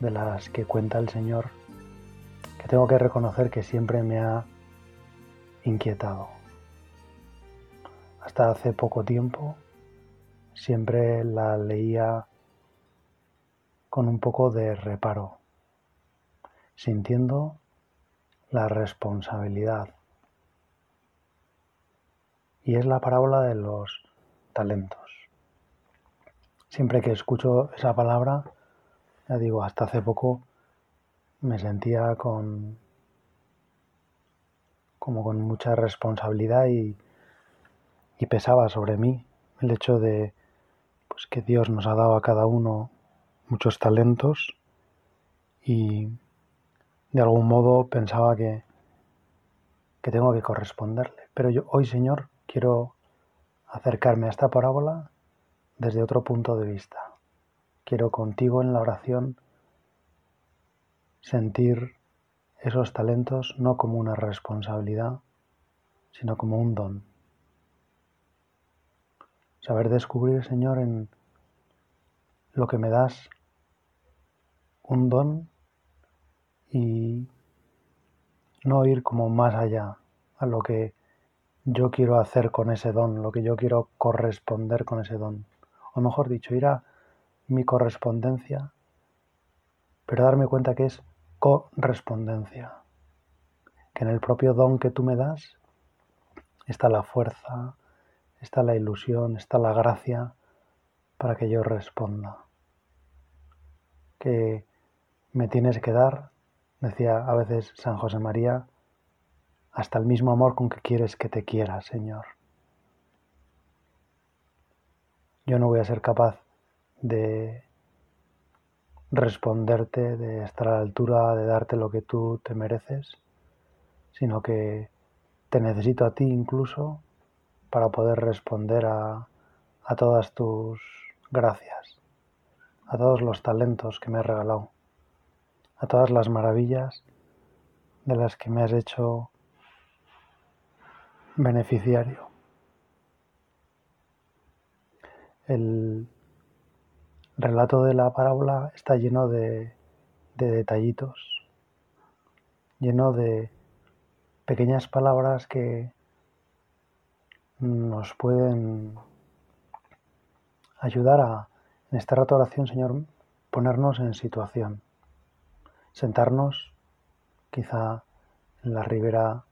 de las que cuenta el Señor que tengo que reconocer que siempre me ha inquietado. Hasta hace poco tiempo siempre la leía con un poco de reparo, sintiendo la responsabilidad. Y es la parábola de los talentos. Siempre que escucho esa palabra, ya digo, hasta hace poco me sentía con como con mucha responsabilidad y, y pesaba sobre mí el hecho de pues que Dios nos ha dado a cada uno muchos talentos y de algún modo pensaba que, que tengo que corresponderle. Pero yo hoy, Señor, quiero acercarme a esta parábola desde otro punto de vista. Quiero contigo en la oración sentir esos talentos no como una responsabilidad, sino como un don. Saber descubrir, Señor, en lo que me das un don y no ir como más allá a lo que yo quiero hacer con ese don, lo que yo quiero corresponder con ese don. O mejor dicho, ir a mi correspondencia, pero darme cuenta que es correspondencia, que en el propio don que tú me das está la fuerza, está la ilusión, está la gracia para que yo responda. Que me tienes que dar, decía a veces San José María, hasta el mismo amor con que quieres que te quiera, Señor. Yo no voy a ser capaz de responderte, de estar a la altura, de darte lo que tú te mereces, sino que te necesito a ti incluso para poder responder a, a todas tus gracias, a todos los talentos que me has regalado, a todas las maravillas de las que me has hecho beneficiario. El relato de la parábola está lleno de, detallitos, lleno de pequeñas palabras que nos pueden ayudar a, en este rato de oración, Señor, ponernos en situación, sentarnos quizá en la ribera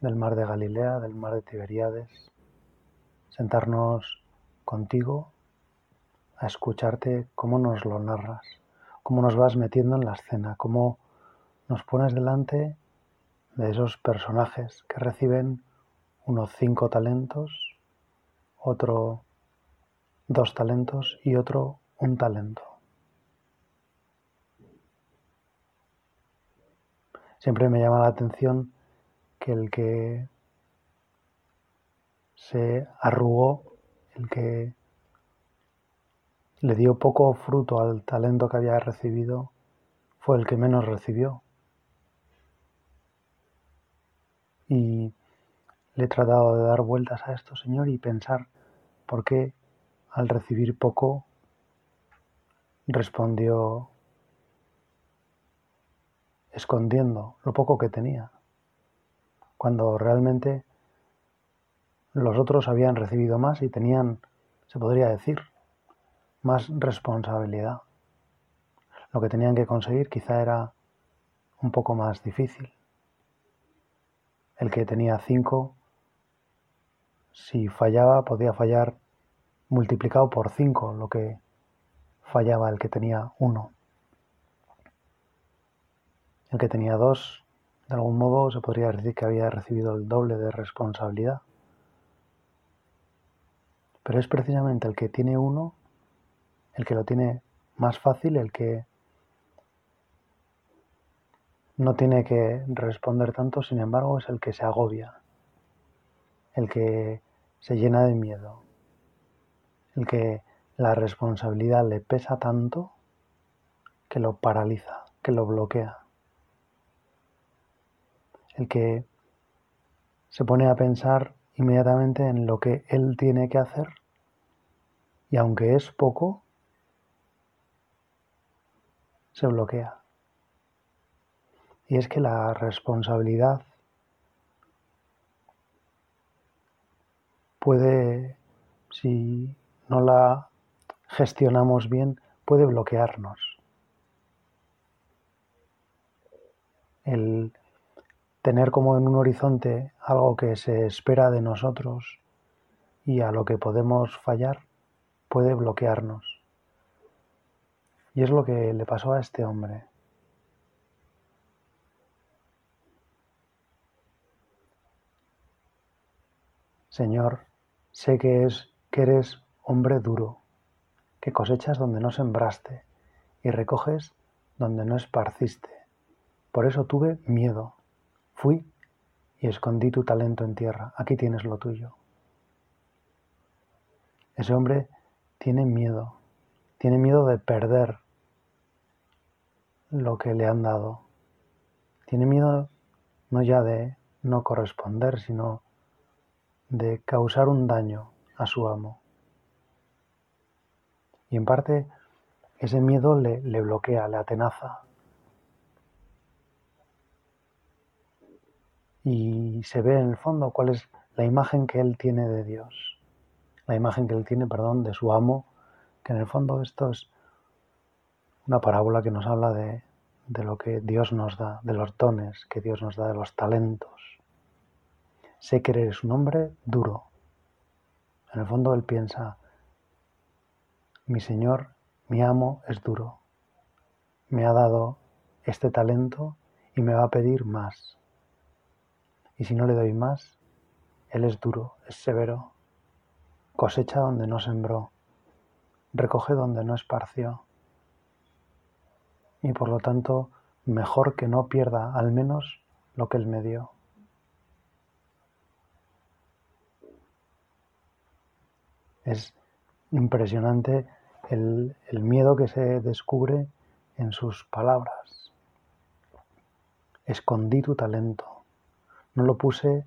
del mar de Galilea, del mar de Tiberíades, sentarnos contigo a escucharte cómo nos lo narras, cómo nos vas metiendo en la escena, cómo nos pones delante de esos personajes que reciben unos cinco talentos, otro dos talentos y otro un talento. Siempre me llama la atención que el que se arrugó, el que le dio poco fruto al talento que había recibido, fue el que menos recibió. Y le he tratado de dar vueltas a esto, Señor, y pensar por qué al recibir poco respondió escondiendo lo poco que tenía, cuando realmente los otros habían recibido más y tenían, se podría decir, más responsabilidad. Lo que tenían que conseguir quizá era un poco más difícil. El que tenía cinco, si fallaba, podía fallar multiplicado por cinco lo que fallaba el que tenía uno. El que tenía dos, de algún modo se podría decir que había recibido el doble de responsabilidad. Pero es precisamente el que tiene uno el que lo tiene más fácil, el que no tiene que responder tanto, sin embargo es el que se agobia, el que se llena de miedo, el que la responsabilidad le pesa tanto que lo paraliza, que lo bloquea, el que se pone a pensar inmediatamente en lo que él tiene que hacer y aunque es poco, se bloquea. Y es que la responsabilidad puede, si no la gestionamos bien, puede bloquearnos. El tener como en un horizonte algo que se espera de nosotros y a lo que podemos fallar puede bloquearnos. Y es lo que le pasó a este hombre. Señor, sé que, es, que eres hombre duro, que cosechas donde no sembraste y recoges donde no esparciste. Por eso tuve miedo. Fui y escondí tu talento en tierra. Aquí tienes lo tuyo. Ese hombre tiene miedo. Tiene miedo de perder lo que le han dado. Tiene miedo no ya de no corresponder, sino de causar un daño a su amo. Y en parte ese miedo le, le bloquea, le atenaza. Y se ve en el fondo cuál es la imagen que él tiene de Dios, la imagen que él tiene, perdón, de su amo, que en el fondo esto es una parábola que nos habla de, de lo que Dios nos da, de los dones que Dios nos da, de los talentos. Sé que eres un hombre duro. En el fondo él piensa, mi Señor, mi amo es duro. Me ha dado este talento y me va a pedir más. Y si no le doy más, Él es duro, es severo. Cosecha donde no sembró, recoge donde no esparció. Y por lo tanto, mejor que no pierda al menos lo que Él me dio. Es impresionante el, miedo que se descubre en sus palabras. Escondí tu talento, no lo puse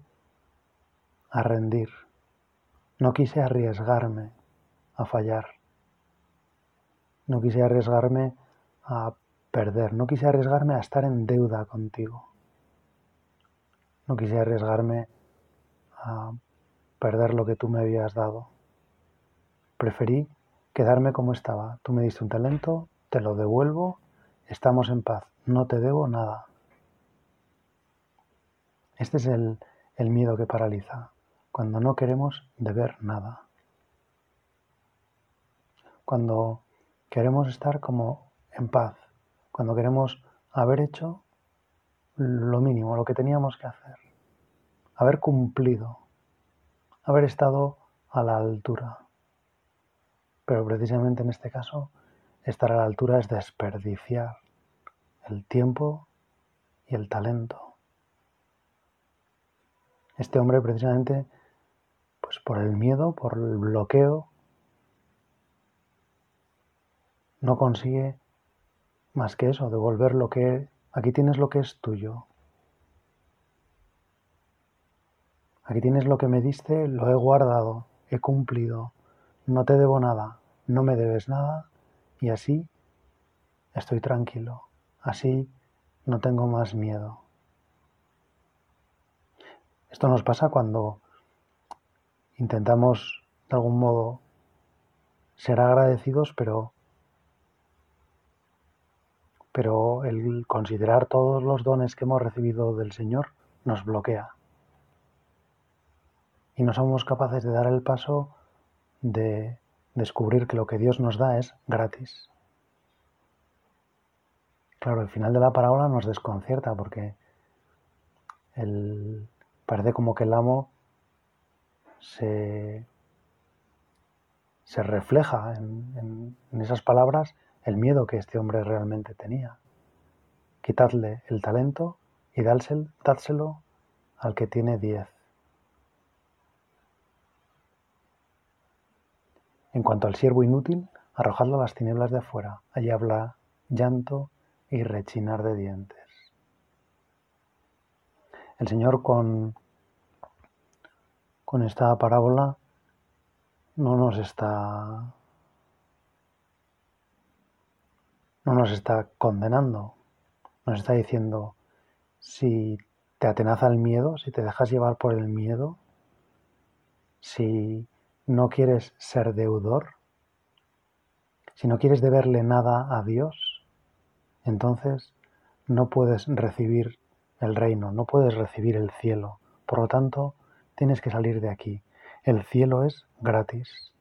a rendir, no quise arriesgarme a fallar, no quise arriesgarme a perder, no quise arriesgarme a estar en deuda contigo, no quise arriesgarme a perder lo que tú me habías dado. Preferí quedarme como estaba. Tú me diste un talento, te lo devuelvo, estamos en paz, no te debo nada. Este es el, el miedo que paraliza, cuando no queremos deber nada. Cuando queremos estar como en paz, cuando queremos haber hecho lo mínimo, lo que teníamos que hacer, haber cumplido, haber estado a la altura. Pero precisamente en este caso, estar a la altura es desperdiciar el tiempo y el talento. Este hombre precisamente, pues por el miedo, por el bloqueo, no consigue más que eso, devolver lo que aquí tienes lo que es tuyo. Aquí tienes lo que me diste, lo he guardado, he cumplido, no te debo nada, no me debes nada y así estoy tranquilo, así no tengo más miedo. Esto nos pasa cuando intentamos de algún modo ser agradecidos, pero pero el considerar todos los dones que hemos recibido del Señor nos bloquea. Y no somos capaces de dar el paso de descubrir que lo que Dios nos da es gratis. Claro, el final de la parábola nos desconcierta porque el, parece como que el amo se, se refleja en, en esas palabras el miedo que este hombre realmente tenía, quitadle el talento y dádselo al que tiene diez. En cuanto al siervo inútil, arrojadlo a las tinieblas de afuera, allí habla llanto y rechinar de dientes. El Señor con, con esta parábola no nos está no nos está condenando, nos está diciendo si te atenaza el miedo, si te dejas llevar por el miedo, si no quieres ser deudor, si no quieres deberle nada a Dios, entonces no puedes recibir el reino, no puedes recibir el cielo. Por lo tanto, tienes que salir de aquí. El cielo es gratis.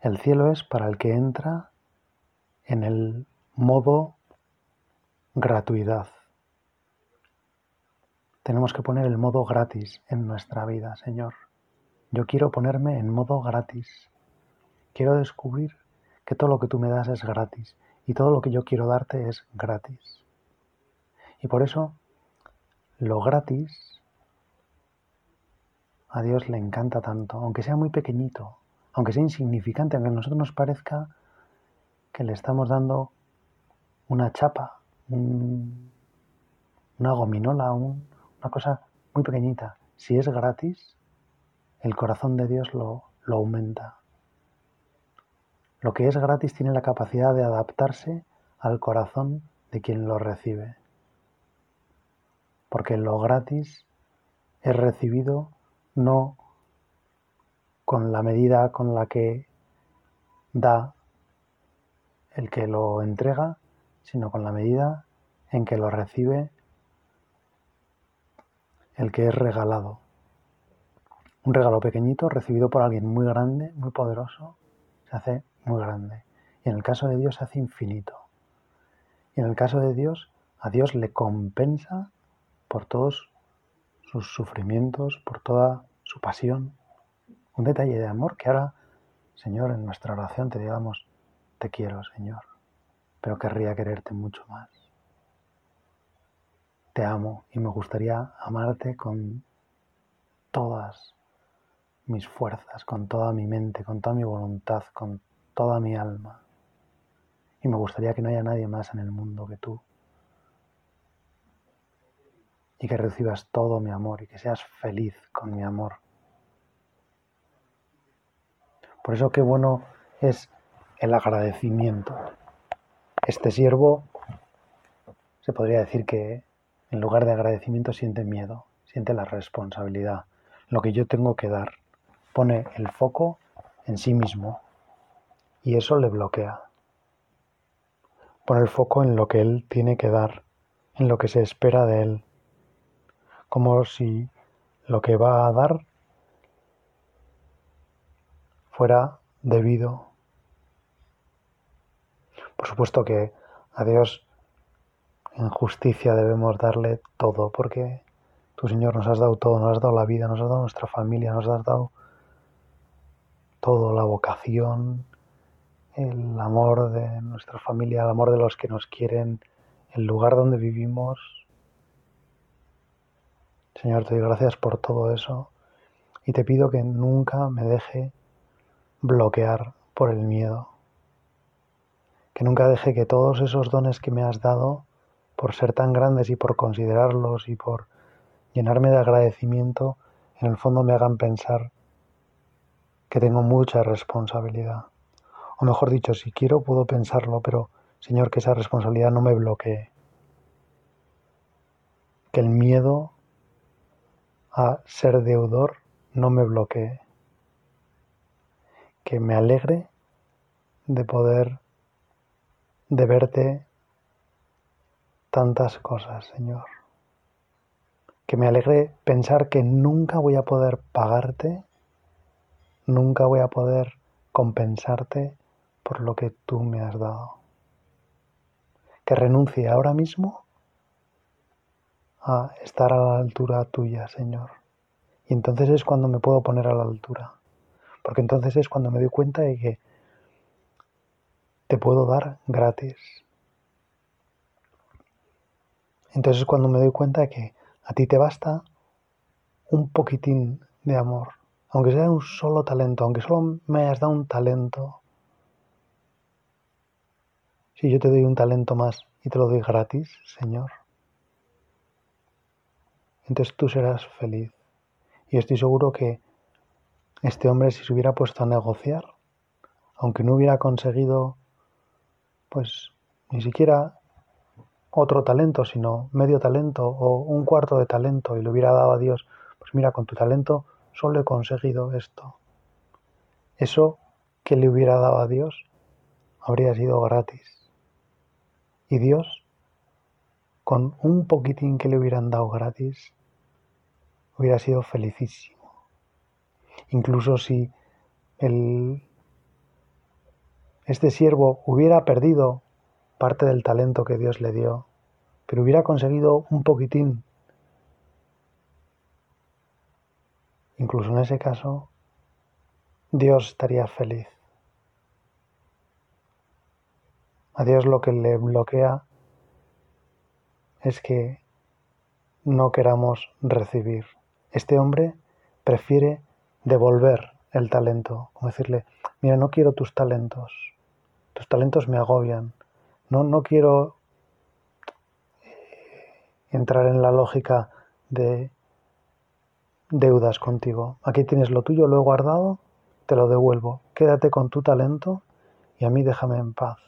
El cielo es para el que entra en el modo gratuidad. Tenemos que poner el modo gratis en nuestra vida, Señor. Yo quiero ponerme en modo gratis. Quiero descubrir que todo lo que tú me das es gratis y todo lo que yo quiero darte es gratis. Y por eso lo gratis a Dios le encanta tanto, aunque sea muy pequeñito, aunque sea insignificante, aunque a nosotros nos parezca que le estamos dando una chapa, una gominola, una cosa muy pequeñita. Si es gratis, el corazón de Dios lo, lo aumenta. Lo que es gratis tiene la capacidad de adaptarse al corazón de quien lo recibe. Porque lo gratis es recibido no con la medida con la que da el que lo entrega, sino con la medida en que lo recibe el que es regalado. Un regalo pequeñito recibido por alguien muy grande, muy poderoso, se hace muy grande. Y en el caso de Dios se hace infinito. Y en el caso de Dios, a Dios le compensa por todos sus sufrimientos, por toda su pasión. Un detalle de amor que ahora, Señor, en nuestra oración te digamos, te quiero, Señor, pero querría quererte mucho más. Te amo y me gustaría amarte con todas mis fuerzas, con toda mi mente, con toda mi voluntad, con toda mi alma. Y me gustaría que no haya nadie más en el mundo que tú. Y que recibas todo mi amor y que seas feliz con mi amor. Por eso qué bueno es el agradecimiento. Este siervo se podría decir que en lugar de agradecimiento siente miedo, siente la responsabilidad, lo que yo tengo que dar. Pone el foco en sí mismo y eso le bloquea. Pone el foco en lo que él tiene que dar, en lo que se espera de él, como si lo que va a dar fuera debido por supuesto que a Dios en justicia debemos darle todo, porque tú, Señor, nos has dado todo, nos has dado la vida, nos has dado nuestra familia, nos has dado todo, la vocación, el amor de nuestra familia, el amor de los que nos quieren, el lugar donde vivimos. Señor, te doy gracias por todo eso y te pido que nunca me deje bloquear por el miedo que nunca deje que todos esos dones que me has dado, por ser tan grandes y por considerarlos y por llenarme de agradecimiento, en el fondo me hagan pensar que tengo mucha responsabilidad. O mejor dicho, si quiero puedo pensarlo, pero Señor, que esa responsabilidad no me bloquee. Que el miedo a ser deudor no me bloquee. Que me alegre de poder de verte tantas cosas, Señor. Que me alegre pensar que nunca voy a poder pagarte, nunca voy a poder compensarte por lo que tú me has dado. Que renuncie ahora mismo a estar a la altura tuya, Señor. Y entonces es cuando me puedo poner a la altura. Porque entonces es cuando me doy cuenta de que te puedo dar gratis. Entonces cuando me doy cuenta de que a ti te basta un poquitín de amor, aunque sea un solo talento, aunque solo me hayas dado un talento. Si yo te doy un talento más y te lo doy gratis, Señor, entonces tú serás feliz. Y estoy seguro que este hombre si se hubiera puesto a negociar, aunque no hubiera conseguido, pues ni siquiera otro talento, sino medio talento o un cuarto de talento y le hubiera dado a Dios, pues mira, con tu talento solo he conseguido esto. Eso que le hubiera dado a Dios habría sido gratis. Y Dios, con un poquitín que le hubieran dado gratis, hubiera sido felicísimo. Incluso si el, este siervo hubiera perdido parte del talento que Dios le dio, pero hubiera conseguido un poquitín, incluso en ese caso, Dios estaría feliz. A Dios lo que le bloquea es que no queramos recibir. Este hombre prefiere devolver el talento, como decirle, mira, no quiero tus talentos, tus talentos me agobian, no, no quiero eh, entrar en la lógica de deudas contigo. Aquí tienes lo tuyo, lo he guardado, te lo devuelvo. Quédate con tu talento y a mí déjame en paz.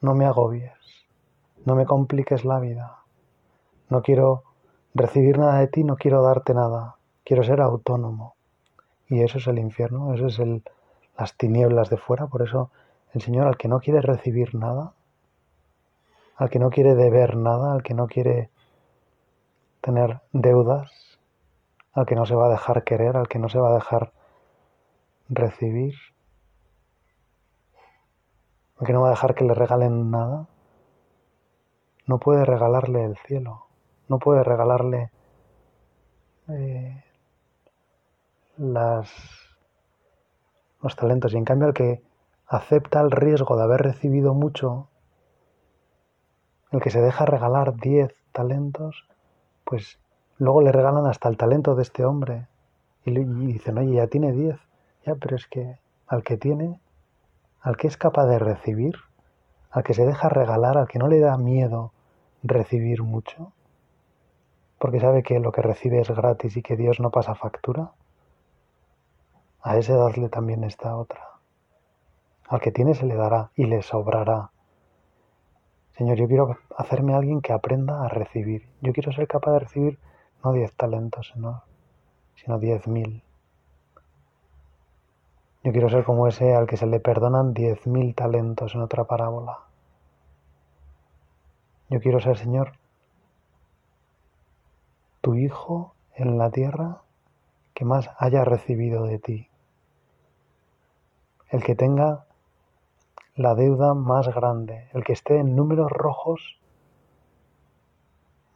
No me agobies, no me compliques la vida. No quiero recibir nada de ti, no quiero darte nada, quiero ser autónomo. Y eso es el infierno, eso es el, las tinieblas de fuera, por eso el Señor al que no quiere recibir nada, al que no quiere deber nada, al que no quiere tener deudas, al que no se va a dejar querer, al que no se va a dejar recibir, al que no va a dejar que le regalen nada, no puede regalarle el cielo no puede regalarle eh, las, los talentos. Y en cambio, el que acepta el riesgo de haber recibido mucho, el que se deja regalar 10 talentos, pues luego le regalan hasta el talento de este hombre. Y, y dicen, oye, ya tiene 10. Ya, pero es que al que tiene, al que es capaz de recibir, al que se deja regalar, al que no le da miedo recibir mucho, porque sabe que lo que recibe es gratis y que Dios no pasa factura, a ese dadle también esta otra. Al que tiene se le dará y le sobrará. Señor, yo quiero hacerme alguien que aprenda a recibir. Yo quiero ser capaz de recibir no diez talentos, sino diez mil. Yo quiero ser como ese al que se le perdonan diez mil talentos en otra parábola. Yo quiero ser, Señor, tu Hijo en la tierra que más haya recibido de ti. El que tenga la deuda más grande, el que esté en números rojos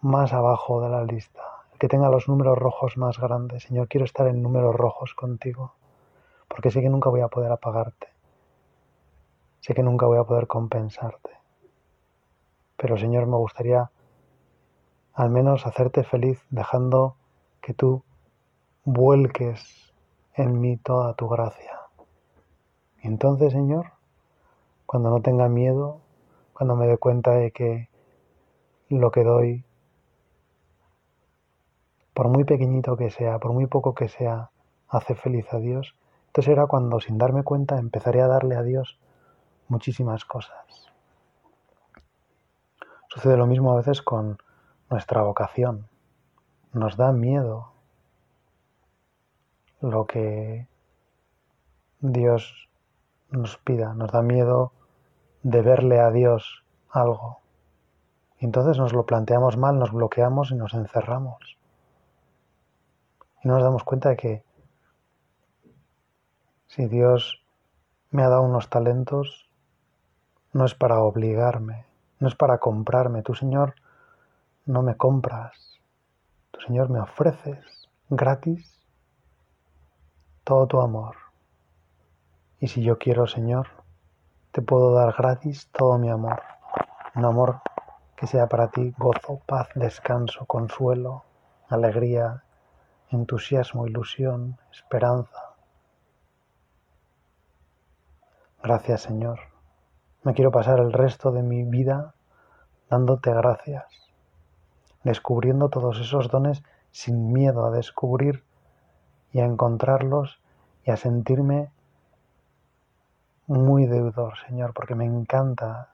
más abajo de la lista, el que tenga los números rojos más grandes. Señor, quiero estar en números rojos contigo, porque sé que nunca voy a poder apagarte, sé que nunca voy a poder compensarte. Pero Señor, me gustaría al menos hacerte feliz dejando que tú vuelques en mí toda tu gracia. Y entonces, Señor, cuando no tenga miedo, cuando me dé cuenta de que lo que doy, por muy pequeñito que sea, por muy poco que sea, hace feliz a Dios, entonces será cuando sin darme cuenta empezaré a darle a Dios muchísimas cosas. Sucede lo mismo a veces con nuestra vocación. Nos da miedo lo que Dios nos pida, nos da miedo de verle a Dios algo. Y entonces nos lo planteamos mal, nos bloqueamos y nos encerramos. Y nos damos cuenta de que si Dios me ha dado unos talentos, no es para obligarme, no es para comprarme. Tu Señor no me compras, tu Señor me ofreces gratis todo tu amor. Y si yo quiero, Señor, te puedo dar gratis todo mi amor. Un amor que sea para ti gozo, paz, descanso, consuelo, alegría, entusiasmo, ilusión, esperanza. Gracias Señor. Me quiero pasar el resto de mi vida dándote gracias, descubriendo todos esos dones sin miedo a descubrir y a encontrarlos y a sentirme muy deudor, Señor, porque me encanta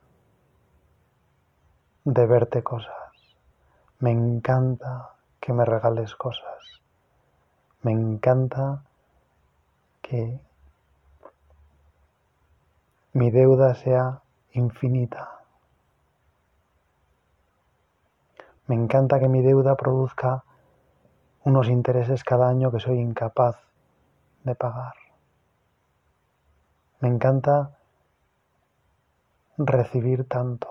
de verte cosas. Me encanta que me regales cosas. Me encanta que mi deuda sea infinita. Me encanta que mi deuda produzca unos intereses cada año que soy incapaz de pagar. Me encanta recibir tanto.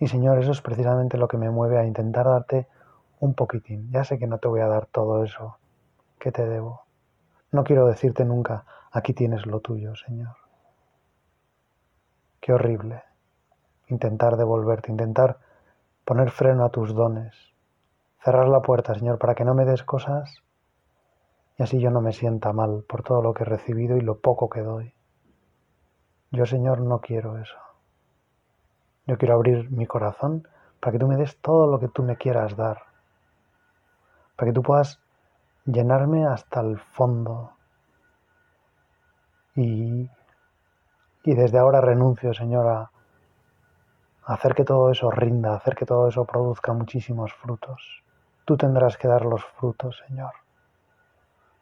Y Señor, eso es precisamente lo que me mueve a intentar darte un poquitín. Ya sé que no te voy a dar todo eso que te debo. No quiero decirte nunca, aquí tienes lo tuyo, Señor. Qué horrible. Intentar devolverte, intentar poner freno a tus dones. Cerrar la puerta, Señor, para que no me des cosas y así yo no me sienta mal por todo lo que he recibido y lo poco que doy. Yo, Señor, no quiero eso. Yo quiero abrir mi corazón para que tú me des todo lo que tú me quieras dar, para que tú puedas llenarme hasta el fondo. Y, y desde ahora renuncio, Señor, a, hacer que todo eso rinda, a hacer que todo eso produzca muchísimos frutos. Tú tendrás que dar los frutos, Señor.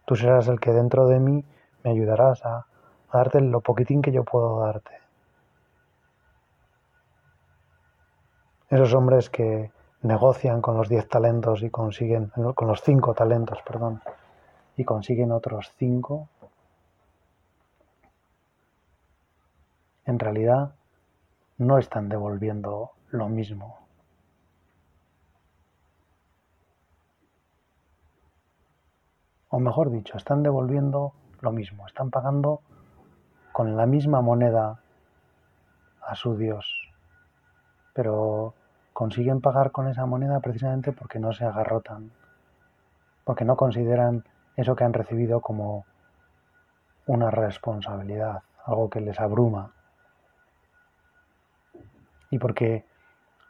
Tú serás el que dentro de mí me ayudarás a, darte lo poquitín que yo puedo darte. Esos hombres que negocian con los diez talentos y consiguen, con los cinco talentos, perdón, y consiguen otros cinco, en realidad no están devolviendo lo mismo. O mejor dicho, están devolviendo lo mismo, están pagando con la misma moneda a su Dios, pero consiguen pagar con esa moneda precisamente porque no se agarrotan, porque no consideran eso que han recibido como una responsabilidad, algo que les abruma, y porque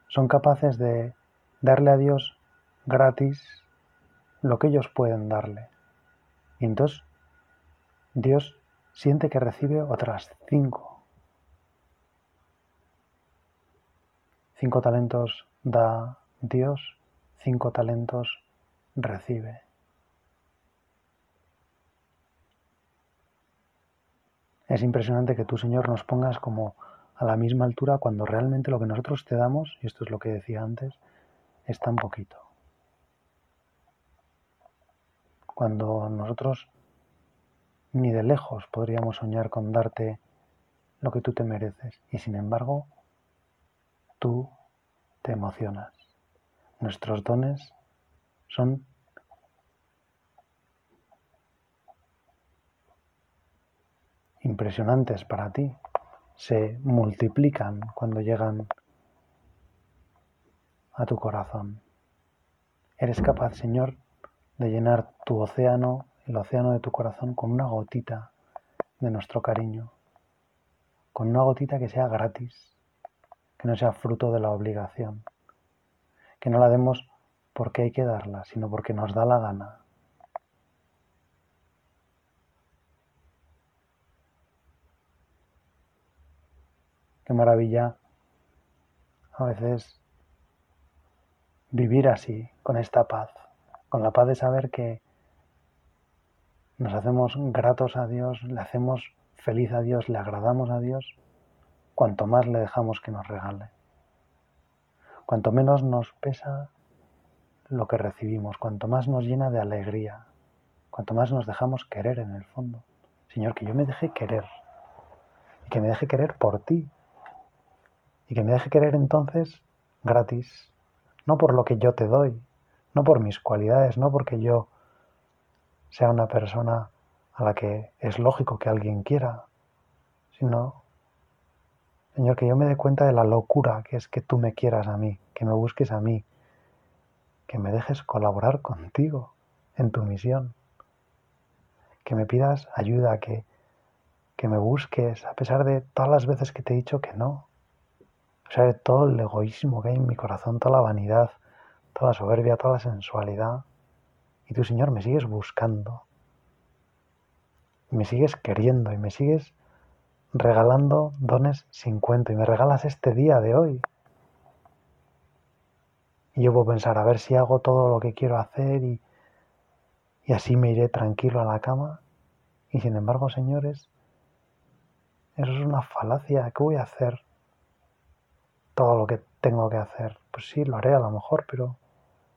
son capaces de darle a Dios gratis lo que ellos pueden darle. Entonces Dios siente que recibe otras cinco. Cinco talentos da Dios, cinco talentos recibe. Es impresionante que tú, Señor, nos pongas como a la misma altura cuando realmente lo que nosotros te damos, y esto es lo que decía antes, es tan poquito. Cuando nosotros ni de lejos podríamos soñar con darte lo que tú te mereces y sin embargo tú te emocionas. Nuestros dones son impresionantes para ti, se multiplican cuando llegan a tu corazón. Eres capaz, Señor, de llenar tu océano, el océano de tu corazón, con una gotita de nuestro cariño, con una gotita que sea gratis, que no sea fruto de la obligación, que no la demos porque hay que darla, sino porque nos da la gana. Qué maravilla a veces vivir así, con esta paz con la paz de saber que nos hacemos gratos a Dios, le hacemos feliz a Dios, le agradamos a Dios, cuanto más le dejamos que nos regale. Cuanto menos nos pesa lo que recibimos, cuanto más nos llena de alegría, cuanto más nos dejamos querer en el fondo. Señor, que yo me deje querer y que me deje querer por ti y que me deje querer entonces gratis, no por lo que yo te doy, no por mis cualidades, no porque yo sea una persona a la que es lógico que alguien quiera, sino Señor, que yo me dé cuenta de la locura que es que tú me quieras a mí, que me busques a mí, que me dejes colaborar contigo en tu misión, que me pidas ayuda, que, que me busques, a pesar de todas las veces que te he dicho que no, a pesar de todo el egoísmo que hay en mi corazón, toda la vanidad, toda la soberbia, toda la sensualidad. Y tú, Señor, me sigues buscando, me sigues queriendo y me sigues regalando dones sin cuento y me regalas este día de hoy. Y yo puedo pensar, a ver si hago todo lo que quiero hacer y, y así me iré tranquilo a la cama. Y sin embargo, señores, eso es una falacia. ¿Qué voy a hacer? Todo lo que tengo que hacer. Pues sí, lo haré a lo mejor, pero,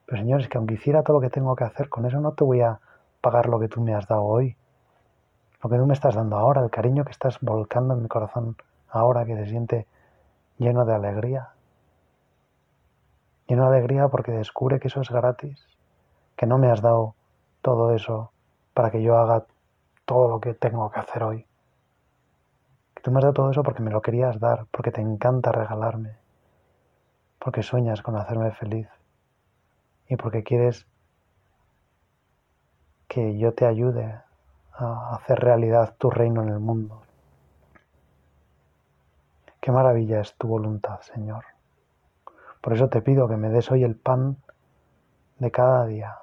pero señores, que aunque hiciera todo lo que tengo que hacer, con eso no te voy a pagar lo que tú me has dado hoy lo que tú me estás dando ahora, el cariño que estás volcando en mi corazón ahora que se siente lleno de alegría. Lleno de alegría porque descubre que eso es gratis, que no me has dado todo eso para que yo haga todo lo que tengo que hacer hoy. Que tú me has dado todo eso porque me lo querías dar, porque te encanta regalarme, porque sueñas con hacerme feliz y porque quieres que yo te ayude a hacer realidad tu reino en el mundo. Qué maravilla es tu voluntad, Señor. Por eso te pido que me des hoy el pan de cada día.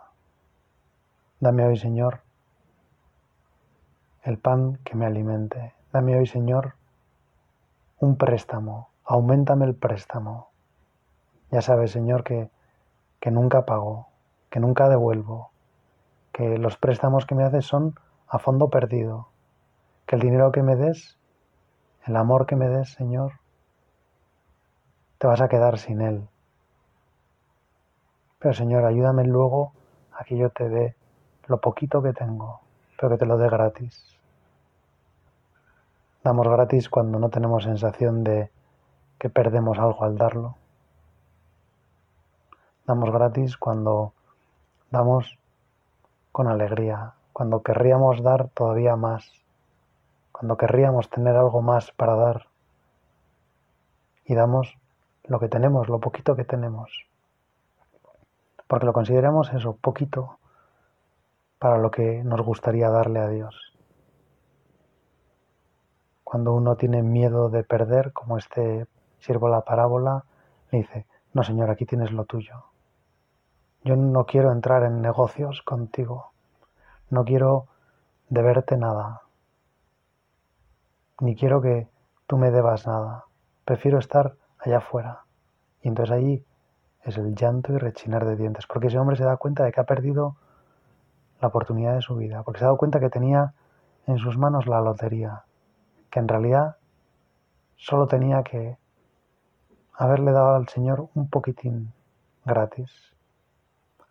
Dame hoy, Señor, el pan que me alimente. Dame hoy, Señor, un préstamo. Aumentame el préstamo. Ya sabes, Señor, que, que nunca pago, que nunca devuelvo, que los préstamos que me haces son a fondo perdido. Que el dinero que me des, el amor que me des, Señor, te vas a quedar sin él. Pero Señor, ayúdame luego a que yo te dé lo poquito que tengo, pero que te lo dé gratis. Damos gratis cuando no tenemos sensación de que perdemos algo al darlo. Damos gratis cuando damos con alegría, cuando querríamos dar todavía más, cuando querríamos tener algo más para dar y damos lo que tenemos, lo poquito que tenemos, porque lo consideramos eso, poquito para lo que nos gustaría darle a Dios. Cuando uno tiene miedo de perder, como este siervo la parábola, le dice, no Señor, aquí tienes lo tuyo. Yo no quiero entrar en negocios contigo. No quiero deberte nada, ni quiero que tú me debas nada. Prefiero estar allá afuera. Y entonces allí es el llanto y rechinar de dientes, porque ese hombre se da cuenta de que ha perdido la oportunidad de su vida, porque se ha dado cuenta que tenía en sus manos la lotería, que en realidad solo tenía que haberle dado al Señor un poquitín gratis,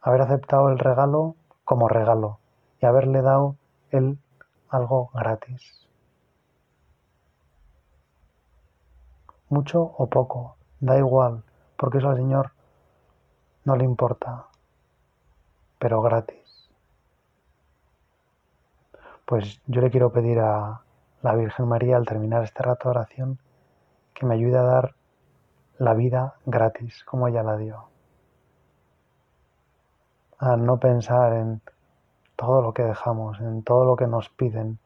haber aceptado el regalo como regalo, y haberle dado él algo gratis. Mucho o poco, da igual, porque eso al Señor no le importa, pero gratis. Pues yo le quiero pedir a la Virgen María al terminar este rato de oración que me ayude a dar la vida gratis como ella la dio. A no pensar en todo lo que dejamos, en todo lo que nos piden.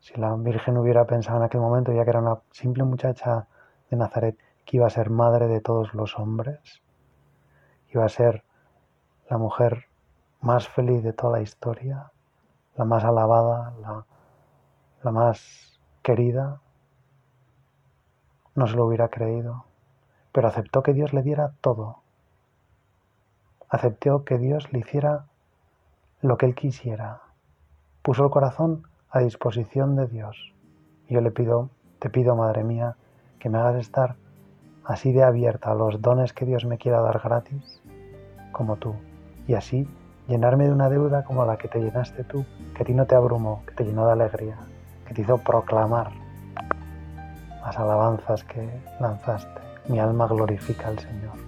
Si la Virgen hubiera pensado en aquel momento, ya que era una simple muchacha de Nazaret, que iba a ser madre de todos los hombres, iba a ser la mujer más feliz de toda la historia, la más alabada, la, la más querida, no se lo hubiera creído, pero aceptó que Dios le diera todo. Aceptó que Dios le hiciera lo que él quisiera. Puso el corazón a disposición de Dios. Yo le pido, te pido, Madre mía, que me hagas estar así de abierta a los dones que Dios me quiera dar gratis, como tú, y así llenarme de una deuda como la que te llenaste tú, que a ti no te abrumó, que te llenó de alegría, que te hizo proclamar las alabanzas que lanzaste. Mi alma glorifica al Señor.